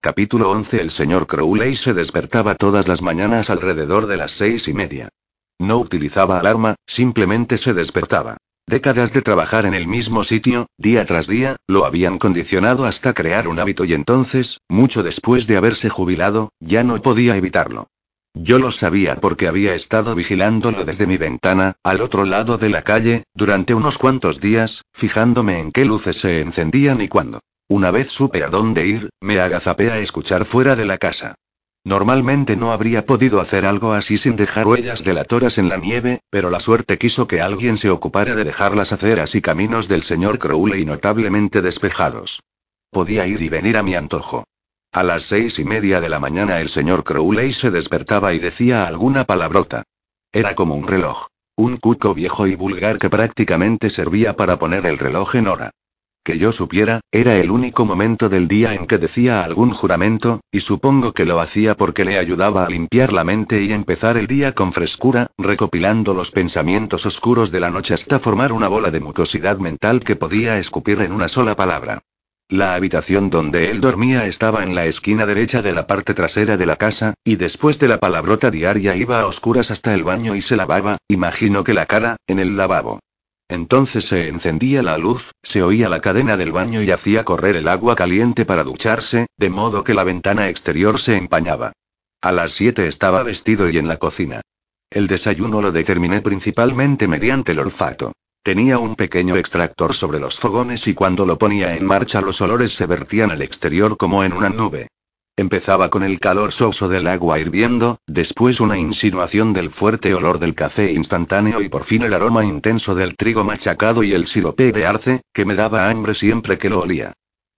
Capítulo 11 El señor Crowley se despertaba todas las mañanas alrededor de las seis y media. No utilizaba alarma, simplemente se despertaba. Décadas de trabajar en el mismo sitio, día tras día, lo habían condicionado hasta crear un hábito y entonces, mucho después de haberse jubilado, ya no podía evitarlo. Yo lo sabía porque había estado vigilándolo desde mi ventana, al otro lado de la calle, durante unos cuantos días, fijándome en qué luces se encendían y cuándo. Una vez supe a dónde ir, me agazapé a escuchar fuera de la casa. Normalmente no habría podido hacer algo así sin dejar huellas delatoras en la nieve, pero la suerte quiso que alguien se ocupara de dejar las aceras y caminos del señor Crowley notablemente despejados. Podía ir y venir a mi antojo. A las seis y media de la mañana el señor Crowley se despertaba y decía alguna palabrota. Era como un reloj. Un cuco viejo y vulgar que prácticamente servía para poner el reloj en hora. Que yo supiera, era el único momento del día en que decía algún juramento, y supongo que lo hacía porque le ayudaba a limpiar la mente y empezar el día con frescura, recopilando los pensamientos oscuros de la noche hasta formar una bola de mucosidad mental que podía escupir en una sola palabra. La habitación donde él dormía estaba en la esquina derecha de la parte trasera de la casa, y después de la palabrota diaria iba a oscuras hasta el baño y se lavaba, imagino que la cara, en el lavabo. Entonces se encendía la luz, se oía la cadena del baño y hacía correr el agua caliente para ducharse, de modo que la ventana exterior se empañaba. A las siete estaba vestido y en la cocina. El desayuno lo determiné principalmente mediante el olfato. Tenía un pequeño extractor sobre los fogones y cuando lo ponía en marcha los olores se vertían al exterior como en una nube. Empezaba con el calor soso del agua hirviendo, después una insinuación del fuerte olor del café instantáneo y por fin el aroma intenso del trigo machacado y el sirope de arce, que me daba hambre siempre que lo olía.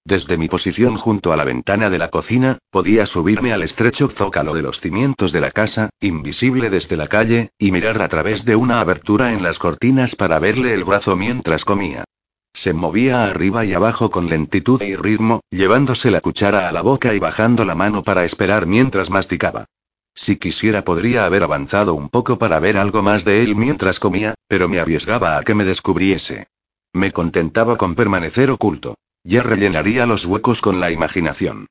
Desde mi posición junto a la ventana de la cocina, podía subirme al estrecho zócalo de los cimientos de la casa, invisible desde la calle, y mirar a través de una abertura en las cortinas para verle el brazo mientras comía. Se movía arriba y abajo con lentitud y ritmo, llevándose la cuchara a la boca y bajando la mano para esperar mientras masticaba. Si quisiera podría haber avanzado un poco para ver algo más de él mientras comía, pero me arriesgaba a que me descubriese. Me contentaba con permanecer oculto. Ya rellenaría los huecos con la imaginación.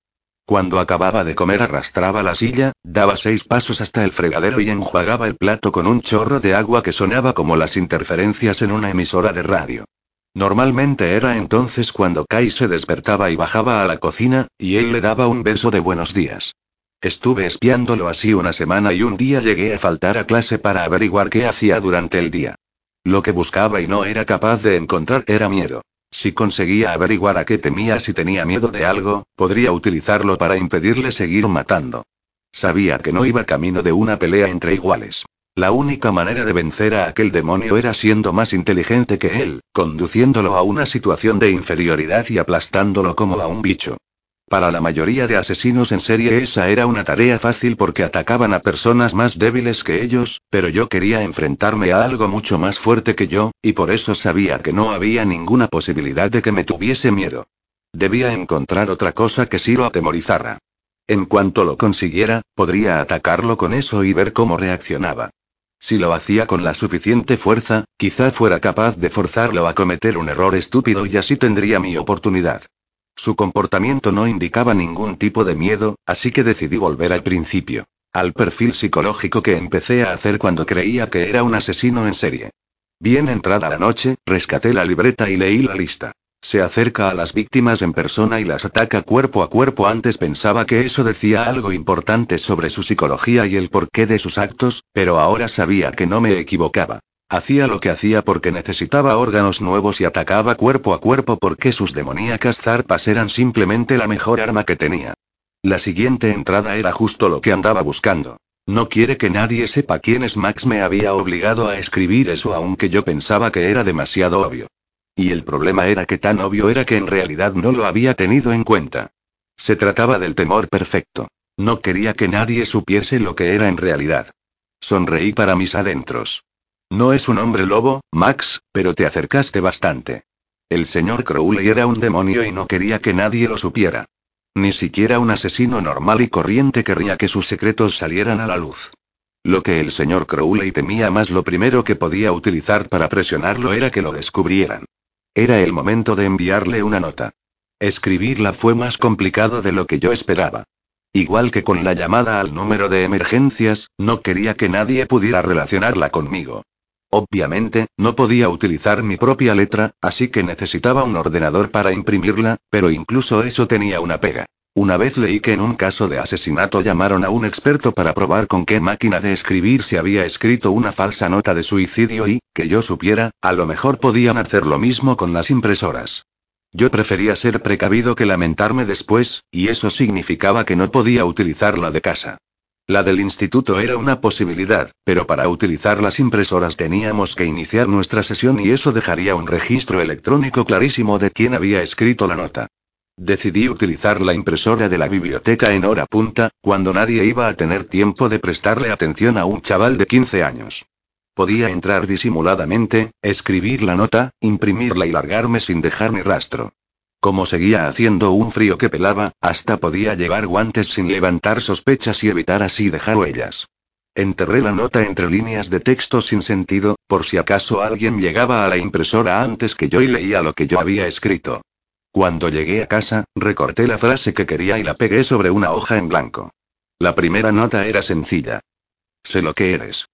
Cuando acababa de comer arrastraba la silla, daba seis pasos hasta el fregadero y enjuagaba el plato con un chorro de agua que sonaba como las interferencias en una emisora de radio. Normalmente era entonces cuando Kai se despertaba y bajaba a la cocina, y él le daba un beso de buenos días. Estuve espiándolo así una semana y un día llegué a faltar a clase para averiguar qué hacía durante el día. Lo que buscaba y no era capaz de encontrar era miedo. Si conseguía averiguar a qué temía si tenía miedo de algo, podría utilizarlo para impedirle seguir matando. Sabía que no iba camino de una pelea entre iguales. La única manera de vencer a aquel demonio era siendo más inteligente que él, conduciéndolo a una situación de inferioridad y aplastándolo como a un bicho. Para la mayoría de asesinos en serie esa era una tarea fácil porque atacaban a personas más débiles que ellos, pero yo quería enfrentarme a algo mucho más fuerte que yo, y por eso sabía que no había ninguna posibilidad de que me tuviese miedo. Debía encontrar otra cosa que sí lo atemorizara. En cuanto lo consiguiera, podría atacarlo con eso y ver cómo reaccionaba. Si lo hacía con la suficiente fuerza, quizá fuera capaz de forzarlo a cometer un error estúpido y así tendría mi oportunidad. Su comportamiento no indicaba ningún tipo de miedo, así que decidí volver al principio. Al perfil psicológico que empecé a hacer cuando creía que era un asesino en serie. Bien entrada la noche, rescaté la libreta y leí la lista. Se acerca a las víctimas en persona y las ataca cuerpo a cuerpo. Antes pensaba que eso decía algo importante sobre su psicología y el porqué de sus actos, pero ahora sabía que no me equivocaba. Hacía lo que hacía porque necesitaba órganos nuevos y atacaba cuerpo a cuerpo porque sus demoníacas zarpas eran simplemente la mejor arma que tenía. La siguiente entrada era justo lo que andaba buscando. No quiere que nadie sepa quién es Max. Me había obligado a escribir eso aunque yo pensaba que era demasiado obvio. Y el problema era que tan obvio era que en realidad no lo había tenido en cuenta. Se trataba del temor perfecto. No quería que nadie supiese lo que era en realidad. Sonreí para mis adentros. No es un hombre lobo, Max, pero te acercaste bastante. El señor Crowley era un demonio y no quería que nadie lo supiera. Ni siquiera un asesino normal y corriente querría que sus secretos salieran a la luz. Lo que el señor Crowley temía más lo primero que podía utilizar para presionarlo era que lo descubrieran. Era el momento de enviarle una nota. Escribirla fue más complicado de lo que yo esperaba. Igual que con la llamada al número de emergencias, no quería que nadie pudiera relacionarla conmigo. Obviamente, no podía utilizar mi propia letra, así que necesitaba un ordenador para imprimirla, pero incluso eso tenía una pega. Una vez leí que en un caso de asesinato llamaron a un experto para probar con qué máquina de escribir se había escrito una falsa nota de suicidio y, que yo supiera, a lo mejor podían hacer lo mismo con las impresoras. Yo prefería ser precavido que lamentarme después, y eso significaba que no podía utilizarla de casa. La del instituto era una posibilidad, pero para utilizar las impresoras teníamos que iniciar nuestra sesión y eso dejaría un registro electrónico clarísimo de quién había escrito la nota. Decidí utilizar la impresora de la biblioteca en hora punta, cuando nadie iba a tener tiempo de prestarle atención a un chaval de 15 años. Podía entrar disimuladamente, escribir la nota, imprimirla y largarme sin dejar ni rastro. Como seguía haciendo un frío que pelaba, hasta podía llevar guantes sin levantar sospechas y evitar así dejar huellas. Enterré la nota entre líneas de texto sin sentido, por si acaso alguien llegaba a la impresora antes que yo y leía lo que yo había escrito. Cuando llegué a casa, recorté la frase que quería y la pegué sobre una hoja en blanco. La primera nota era sencilla. Sé lo que eres.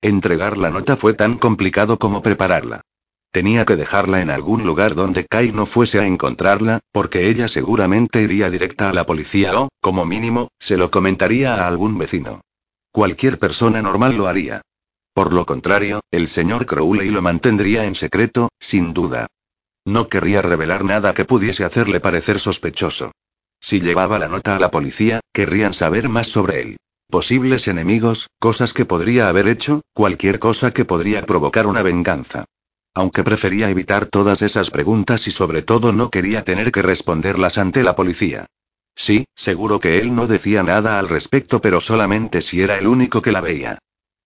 Entregar la nota fue tan complicado como prepararla. Tenía que dejarla en algún lugar donde Kai no fuese a encontrarla, porque ella seguramente iría directa a la policía o, como mínimo, se lo comentaría a algún vecino. Cualquier persona normal lo haría. Por lo contrario, el señor Crowley lo mantendría en secreto, sin duda. No querría revelar nada que pudiese hacerle parecer sospechoso. Si llevaba la nota a la policía, querrían saber más sobre él. Posibles enemigos, cosas que podría haber hecho, cualquier cosa que podría provocar una venganza. Aunque prefería evitar todas esas preguntas y sobre todo no quería tener que responderlas ante la policía. Sí, seguro que él no decía nada al respecto, pero solamente si era el único que la veía.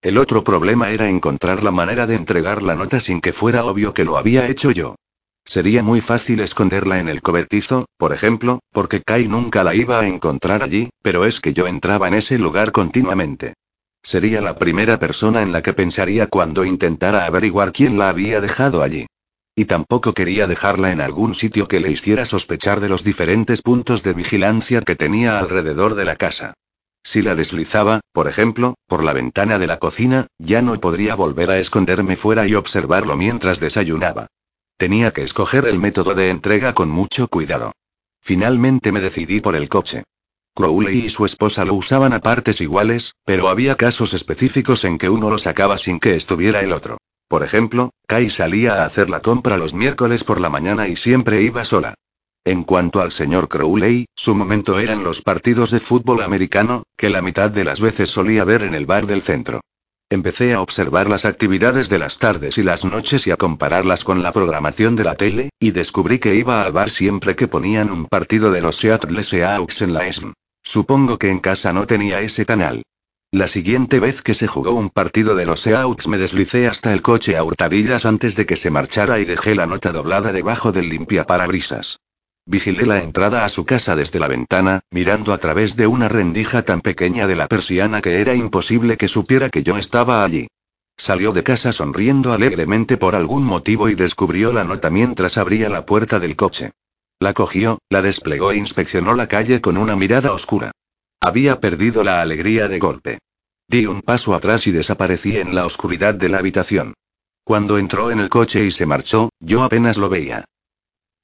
El otro problema era encontrar la manera de entregar la nota sin que fuera obvio que lo había hecho yo. Sería muy fácil esconderla en el cobertizo, por ejemplo, porque Kai nunca la iba a encontrar allí, pero es que yo entraba en ese lugar continuamente. Sería la primera persona en la que pensaría cuando intentara averiguar quién la había dejado allí. Y tampoco quería dejarla en algún sitio que le hiciera sospechar de los diferentes puntos de vigilancia que tenía alrededor de la casa. Si la deslizaba, por ejemplo, por la ventana de la cocina, ya no podría volver a esconderme fuera y observarlo mientras desayunaba. Tenía que escoger el método de entrega con mucho cuidado. Finalmente me decidí por el coche. Crowley y su esposa lo usaban a partes iguales, pero había casos específicos en que uno lo sacaba sin que estuviera el otro. Por ejemplo, Kai salía a hacer la compra los miércoles por la mañana y siempre iba sola. En cuanto al señor Crowley, su momento eran los partidos de fútbol americano, que la mitad de las veces solía ver en el bar del centro. Empecé a observar las actividades de las tardes y las noches y a compararlas con la programación de la tele, y descubrí que iba al bar siempre que ponían un partido de los Seattle Seahawks en la ESM. Supongo que en casa no tenía ese canal. La siguiente vez que se jugó un partido de los Seahawks me deslicé hasta el coche a hurtadillas antes de que se marchara y dejé la nota doblada debajo del limpiaparabrisas. Vigilé la entrada a su casa desde la ventana, mirando a través de una rendija tan pequeña de la persiana que era imposible que supiera que yo estaba allí. Salió de casa sonriendo alegremente por algún motivo y descubrió la nota mientras abría la puerta del coche. La cogió, la desplegó e inspeccionó la calle con una mirada oscura. Había perdido la alegría de golpe. Di un paso atrás y desaparecí en la oscuridad de la habitación. Cuando entró en el coche y se marchó, yo apenas lo veía.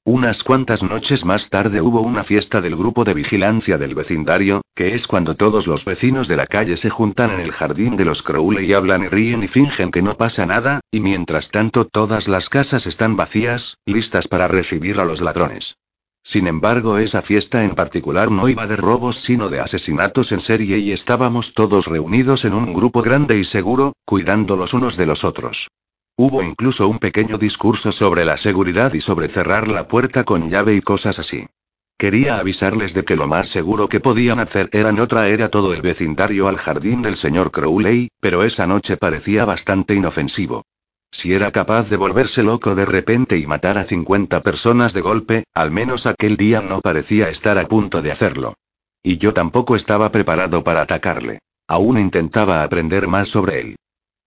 Unas cuantas noches más tarde hubo una fiesta del grupo de vigilancia del vecindario, que es cuando todos los vecinos de la calle se juntan en el jardín de los Crowley y hablan y ríen y fingen que no pasa nada, y mientras tanto todas las casas están vacías, listas para recibir a los ladrones. Sin embargo, esa fiesta en particular no iba de robos sino de asesinatos en serie y estábamos todos reunidos en un grupo grande y seguro, cuidando los unos de los otros. Hubo incluso un pequeño discurso sobre la seguridad y sobre cerrar la puerta con llave y cosas así. Quería avisarles de que lo más seguro que podían hacer era no traer a todo el vecindario al jardín del señor Crowley, pero esa noche parecía bastante inofensivo. Si era capaz de volverse loco de repente y matar a 50 personas de golpe, al menos aquel día no parecía estar a punto de hacerlo. Y yo tampoco estaba preparado para atacarle. Aún intentaba aprender más sobre él.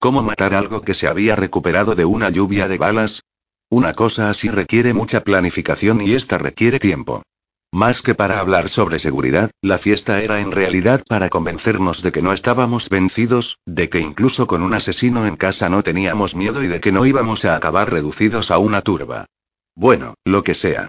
¿Cómo matar algo que se había recuperado de una lluvia de balas? Una cosa así requiere mucha planificación y esta requiere tiempo. Más que para hablar sobre seguridad, la fiesta era en realidad para convencernos de que no estábamos vencidos, de que incluso con un asesino en casa no teníamos miedo y de que no íbamos a acabar reducidos a una turba. Bueno, lo que sea.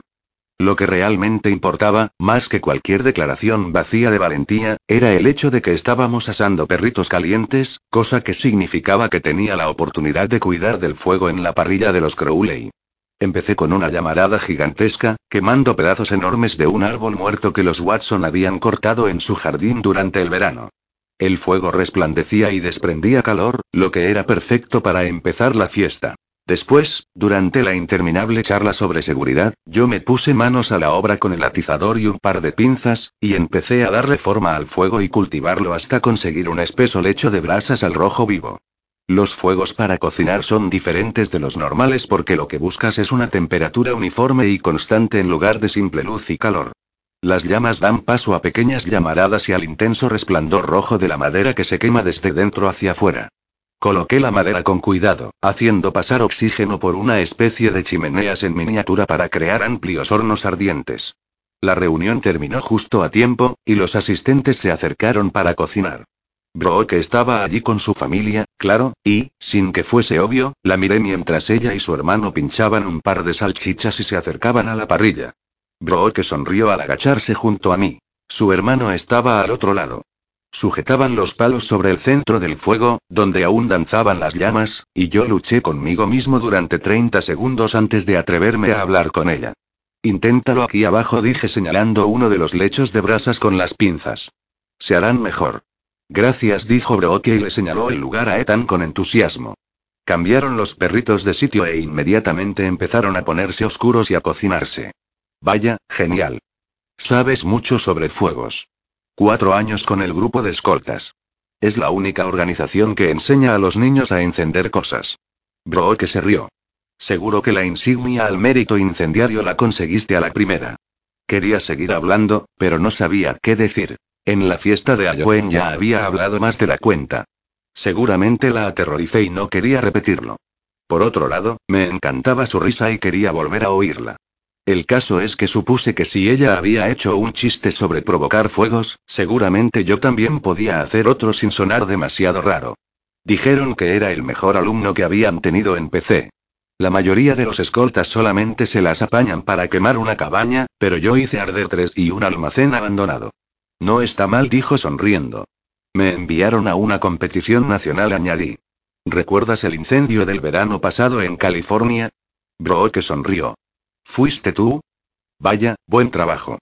Lo que realmente importaba, más que cualquier declaración vacía de valentía, era el hecho de que estábamos asando perritos calientes, cosa que significaba que tenía la oportunidad de cuidar del fuego en la parrilla de los Crowley. Empecé con una llamarada gigantesca, quemando pedazos enormes de un árbol muerto que los Watson habían cortado en su jardín durante el verano. El fuego resplandecía y desprendía calor, lo que era perfecto para empezar la fiesta. Después, durante la interminable charla sobre seguridad, yo me puse manos a la obra con el atizador y un par de pinzas, y empecé a darle forma al fuego y cultivarlo hasta conseguir un espeso lecho de brasas al rojo vivo. Los fuegos para cocinar son diferentes de los normales porque lo que buscas es una temperatura uniforme y constante en lugar de simple luz y calor. Las llamas dan paso a pequeñas llamaradas y al intenso resplandor rojo de la madera que se quema desde dentro hacia afuera. Coloqué la madera con cuidado, haciendo pasar oxígeno por una especie de chimeneas en miniatura para crear amplios hornos ardientes. La reunión terminó justo a tiempo, y los asistentes se acercaron para cocinar. Brooke estaba allí con su familia, claro, y, sin que fuese obvio, la miré mientras ella y su hermano pinchaban un par de salchichas y se acercaban a la parrilla. Brooke sonrió al agacharse junto a mí. Su hermano estaba al otro lado. Sujetaban los palos sobre el centro del fuego, donde aún danzaban las llamas, y yo luché conmigo mismo durante 30 segundos antes de atreverme a hablar con ella. Inténtalo aquí abajo, dije señalando uno de los lechos de brasas con las pinzas. Se harán mejor. Gracias, dijo Brooke y le señaló el lugar a Ethan con entusiasmo. Cambiaron los perritos de sitio e inmediatamente empezaron a ponerse oscuros y a cocinarse. Vaya, genial. Sabes mucho sobre fuegos. Cuatro años con el grupo de escoltas. Es la única organización que enseña a los niños a encender cosas. Brooke se rió. Seguro que la insignia al mérito incendiario la conseguiste a la primera. Quería seguir hablando, pero no sabía qué decir. En la fiesta de Halloween ya había hablado más de la cuenta. Seguramente la aterroricé y no quería repetirlo. Por otro lado, me encantaba su risa y quería volver a oírla. El caso es que supuse que si ella había hecho un chiste sobre provocar fuegos, seguramente yo también podía hacer otro sin sonar demasiado raro. Dijeron que era el mejor alumno que habían tenido en PC. La mayoría de los escoltas solamente se las apañan para quemar una cabaña, pero yo hice arder tres y un almacén abandonado. No está mal, dijo sonriendo. Me enviaron a una competición nacional, añadí. ¿Recuerdas el incendio del verano pasado en California? Brooke sonrió. ¿Fuiste tú? Vaya, buen trabajo.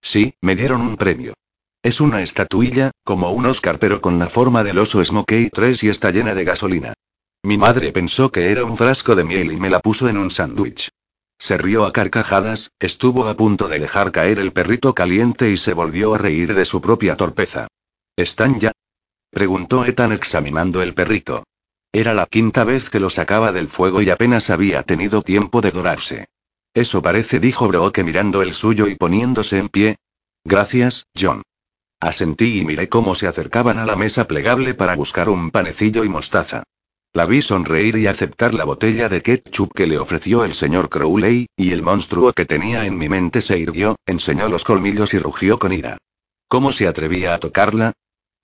Sí, me dieron un premio. Es una estatuilla, como un Oscar pero con la forma del oso Smokey 3 y está llena de gasolina. Mi madre pensó que era un frasco de miel y me la puso en un sándwich. Se rió a carcajadas, estuvo a punto de dejar caer el perrito caliente y se volvió a reír de su propia torpeza. ¿Están ya? preguntó Ethan examinando el perrito. Era la quinta vez que lo sacaba del fuego y apenas había tenido tiempo de dorarse. Eso parece, dijo Brooke mirando el suyo y poniéndose en pie. Gracias, John. Asentí y miré cómo se acercaban a la mesa plegable para buscar un panecillo y mostaza. La vi sonreír y aceptar la botella de ketchup que le ofreció el señor Crowley, y el monstruo que tenía en mi mente se irguió, enseñó los colmillos y rugió con ira. ¿Cómo se atrevía a tocarla?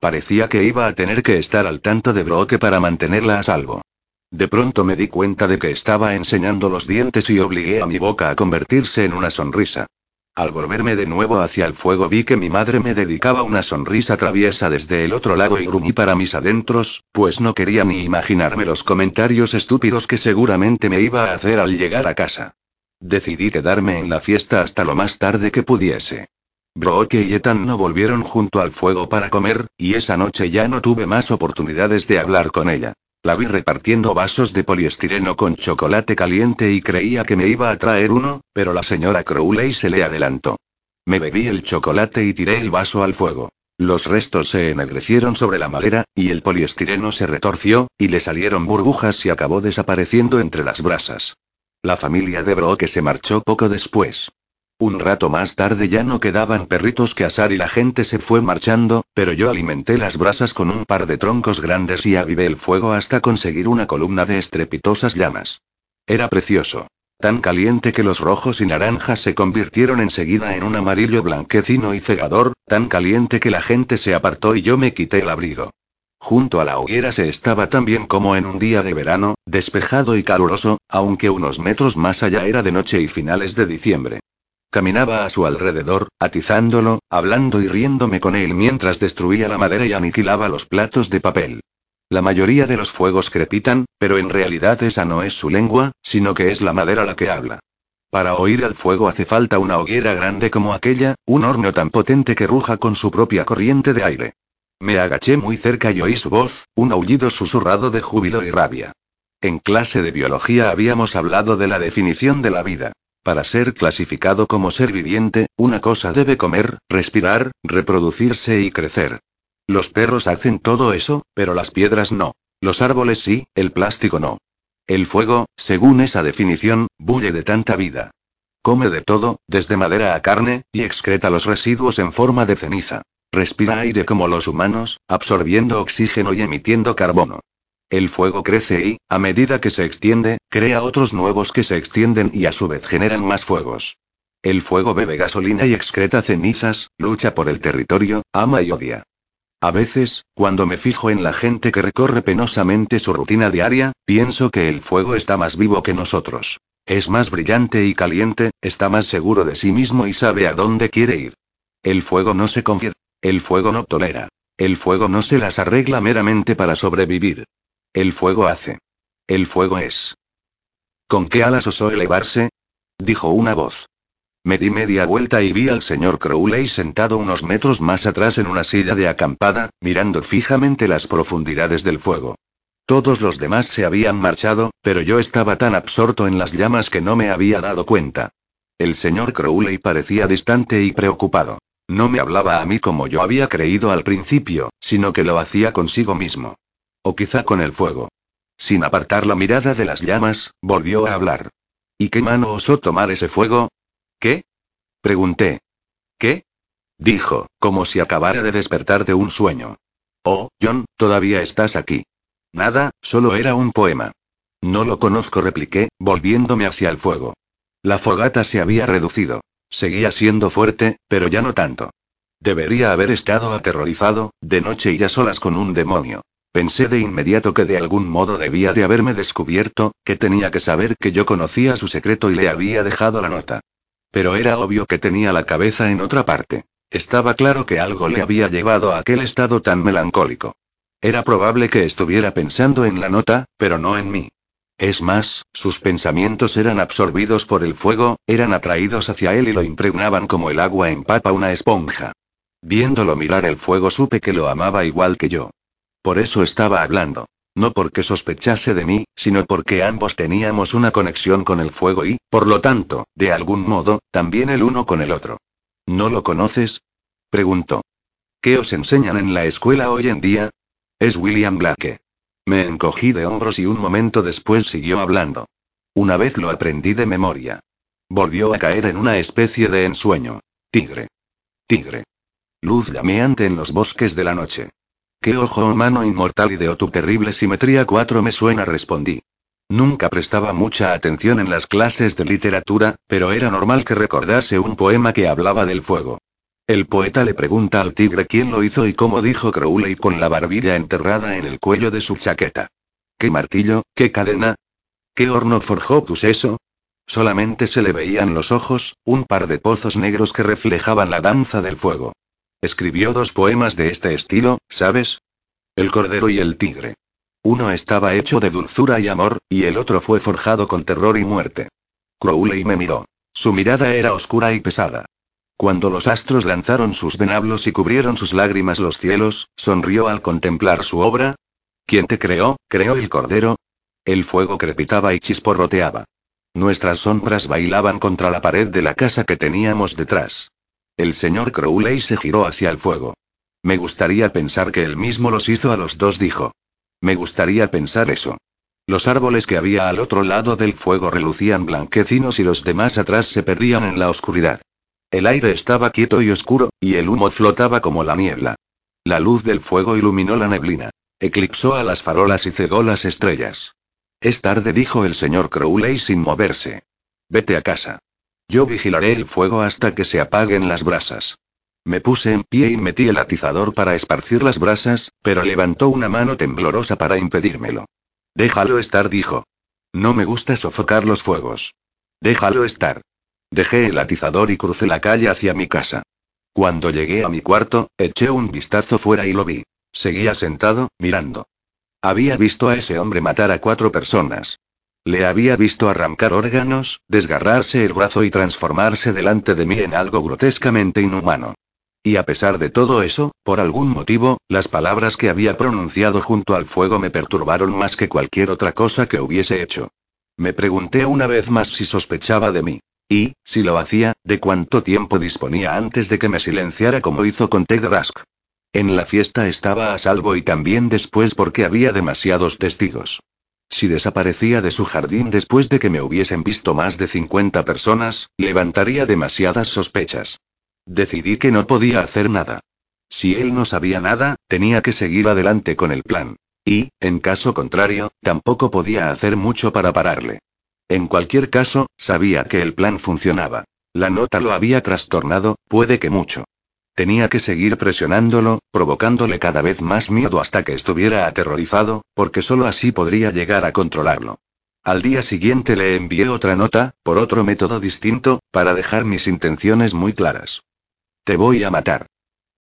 Parecía que iba a tener que estar al tanto de Brooke para mantenerla a salvo. De pronto me di cuenta de que estaba enseñando los dientes y obligué a mi boca a convertirse en una sonrisa. Al volverme de nuevo hacia el fuego vi que mi madre me dedicaba una sonrisa traviesa desde el otro lado y gruñí para mis adentros, pues no quería ni imaginarme los comentarios estúpidos que seguramente me iba a hacer al llegar a casa. Decidí quedarme en la fiesta hasta lo más tarde que pudiese. Brooke y Ethan no volvieron junto al fuego para comer, y esa noche ya no tuve más oportunidades de hablar con ella. La vi repartiendo vasos de poliestireno con chocolate caliente y creía que me iba a traer uno, pero la señora Crowley se le adelantó. Me bebí el chocolate y tiré el vaso al fuego. Los restos se ennegrecieron sobre la madera, y el poliestireno se retorció, y le salieron burbujas y acabó desapareciendo entre las brasas. La familia de Broke se marchó poco después. Un rato más tarde ya no quedaban perritos que asar y la gente se fue marchando, pero yo alimenté las brasas con un par de troncos grandes y avivé el fuego hasta conseguir una columna de estrepitosas llamas. Era precioso. Tan caliente que los rojos y naranjas se convirtieron enseguida en un amarillo blanquecino y cegador, tan caliente que la gente se apartó y yo me quité el abrigo. Junto a la hoguera se estaba tan bien como en un día de verano, despejado y caluroso, aunque unos metros más allá era de noche y finales de diciembre. Caminaba a su alrededor, atizándolo, hablando y riéndome con él mientras destruía la madera y aniquilaba los platos de papel. La mayoría de los fuegos crepitan, pero en realidad esa no es su lengua, sino que es la madera la que habla. Para oír al fuego hace falta una hoguera grande como aquella, un horno tan potente que ruja con su propia corriente de aire. Me agaché muy cerca y oí su voz, un aullido susurrado de júbilo y rabia. En clase de biología habíamos hablado de la definición de la vida. Para ser clasificado como ser viviente, una cosa debe comer, respirar, reproducirse y crecer. Los perros hacen todo eso, pero las piedras no. Los árboles sí, el plástico no. El fuego, según esa definición, bulle de tanta vida. Come de todo, desde madera a carne, y excreta los residuos en forma de ceniza. Respira aire como los humanos, absorbiendo oxígeno y emitiendo carbono. El fuego crece y, a medida que se extiende, crea otros nuevos que se extienden y a su vez generan más fuegos. El fuego bebe gasolina y excreta cenizas, lucha por el territorio, ama y odia. A veces, cuando me fijo en la gente que recorre penosamente su rutina diaria, pienso que el fuego está más vivo que nosotros. Es más brillante y caliente, está más seguro de sí mismo y sabe a dónde quiere ir. El fuego no se confía. El fuego no tolera. El fuego no se las arregla meramente para sobrevivir. El fuego hace. El fuego es. ¿Con qué alas osó elevarse? dijo una voz. Me di media vuelta y vi al señor Crowley sentado unos metros más atrás en una silla de acampada, mirando fijamente las profundidades del fuego. Todos los demás se habían marchado, pero yo estaba tan absorto en las llamas que no me había dado cuenta. El señor Crowley parecía distante y preocupado. No me hablaba a mí como yo había creído al principio, sino que lo hacía consigo mismo. O quizá con el fuego. Sin apartar la mirada de las llamas, volvió a hablar. ¿Y qué mano osó tomar ese fuego? ¿Qué? Pregunté. ¿Qué? Dijo, como si acabara de despertar de un sueño. Oh, John, todavía estás aquí. Nada, solo era un poema. No lo conozco, repliqué, volviéndome hacia el fuego. La fogata se había reducido. Seguía siendo fuerte, pero ya no tanto. Debería haber estado aterrorizado, de noche y a solas con un demonio. Pensé de inmediato que de algún modo debía de haberme descubierto, que tenía que saber que yo conocía su secreto y le había dejado la nota. Pero era obvio que tenía la cabeza en otra parte. Estaba claro que algo le había llevado a aquel estado tan melancólico. Era probable que estuviera pensando en la nota, pero no en mí. Es más, sus pensamientos eran absorbidos por el fuego, eran atraídos hacia él y lo impregnaban como el agua empapa una esponja. Viéndolo mirar el fuego supe que lo amaba igual que yo. Por eso estaba hablando. No porque sospechase de mí, sino porque ambos teníamos una conexión con el fuego y, por lo tanto, de algún modo, también el uno con el otro. ¿No lo conoces? preguntó. ¿Qué os enseñan en la escuela hoy en día? Es William Blake. Me encogí de hombros y un momento después siguió hablando. Una vez lo aprendí de memoria. Volvió a caer en una especie de ensueño. Tigre. Tigre. Luz llameante en los bosques de la noche. ¿Qué ojo humano inmortal y de tu terrible simetría 4 me suena? respondí. Nunca prestaba mucha atención en las clases de literatura, pero era normal que recordase un poema que hablaba del fuego. El poeta le pregunta al tigre quién lo hizo y cómo dijo Crowley con la barbilla enterrada en el cuello de su chaqueta. ¿Qué martillo, qué cadena? ¿Qué horno forjó tu seso? Solamente se le veían los ojos, un par de pozos negros que reflejaban la danza del fuego. Escribió dos poemas de este estilo, ¿sabes? El Cordero y el Tigre. Uno estaba hecho de dulzura y amor, y el otro fue forjado con terror y muerte. Crowley me miró. Su mirada era oscura y pesada. Cuando los astros lanzaron sus venablos y cubrieron sus lágrimas los cielos, sonrió al contemplar su obra. ¿Quién te creó? ¿Creó el Cordero? El fuego crepitaba y chisporroteaba. Nuestras sombras bailaban contra la pared de la casa que teníamos detrás. El señor Crowley se giró hacia el fuego. Me gustaría pensar que él mismo los hizo a los dos, dijo. Me gustaría pensar eso. Los árboles que había al otro lado del fuego relucían blanquecinos y los demás atrás se perdían en la oscuridad. El aire estaba quieto y oscuro, y el humo flotaba como la niebla. La luz del fuego iluminó la neblina. Eclipsó a las farolas y cegó las estrellas. Es tarde, dijo el señor Crowley sin moverse. Vete a casa. Yo vigilaré el fuego hasta que se apaguen las brasas. Me puse en pie y metí el atizador para esparcir las brasas, pero levantó una mano temblorosa para impedírmelo. Déjalo estar, dijo. No me gusta sofocar los fuegos. Déjalo estar. Dejé el atizador y crucé la calle hacia mi casa. Cuando llegué a mi cuarto, eché un vistazo fuera y lo vi. Seguía sentado, mirando. Había visto a ese hombre matar a cuatro personas. Le había visto arrancar órganos, desgarrarse el brazo y transformarse delante de mí en algo grotescamente inhumano. Y a pesar de todo eso, por algún motivo, las palabras que había pronunciado junto al fuego me perturbaron más que cualquier otra cosa que hubiese hecho. Me pregunté una vez más si sospechaba de mí. Y, si lo hacía, de cuánto tiempo disponía antes de que me silenciara como hizo con Ted Rask. En la fiesta estaba a salvo y también después porque había demasiados testigos. Si desaparecía de su jardín después de que me hubiesen visto más de 50 personas, levantaría demasiadas sospechas. Decidí que no podía hacer nada. Si él no sabía nada, tenía que seguir adelante con el plan. Y, en caso contrario, tampoco podía hacer mucho para pararle. En cualquier caso, sabía que el plan funcionaba. La nota lo había trastornado, puede que mucho. Tenía que seguir presionándolo, provocándole cada vez más miedo hasta que estuviera aterrorizado, porque solo así podría llegar a controlarlo. Al día siguiente le envié otra nota, por otro método distinto, para dejar mis intenciones muy claras. Te voy a matar.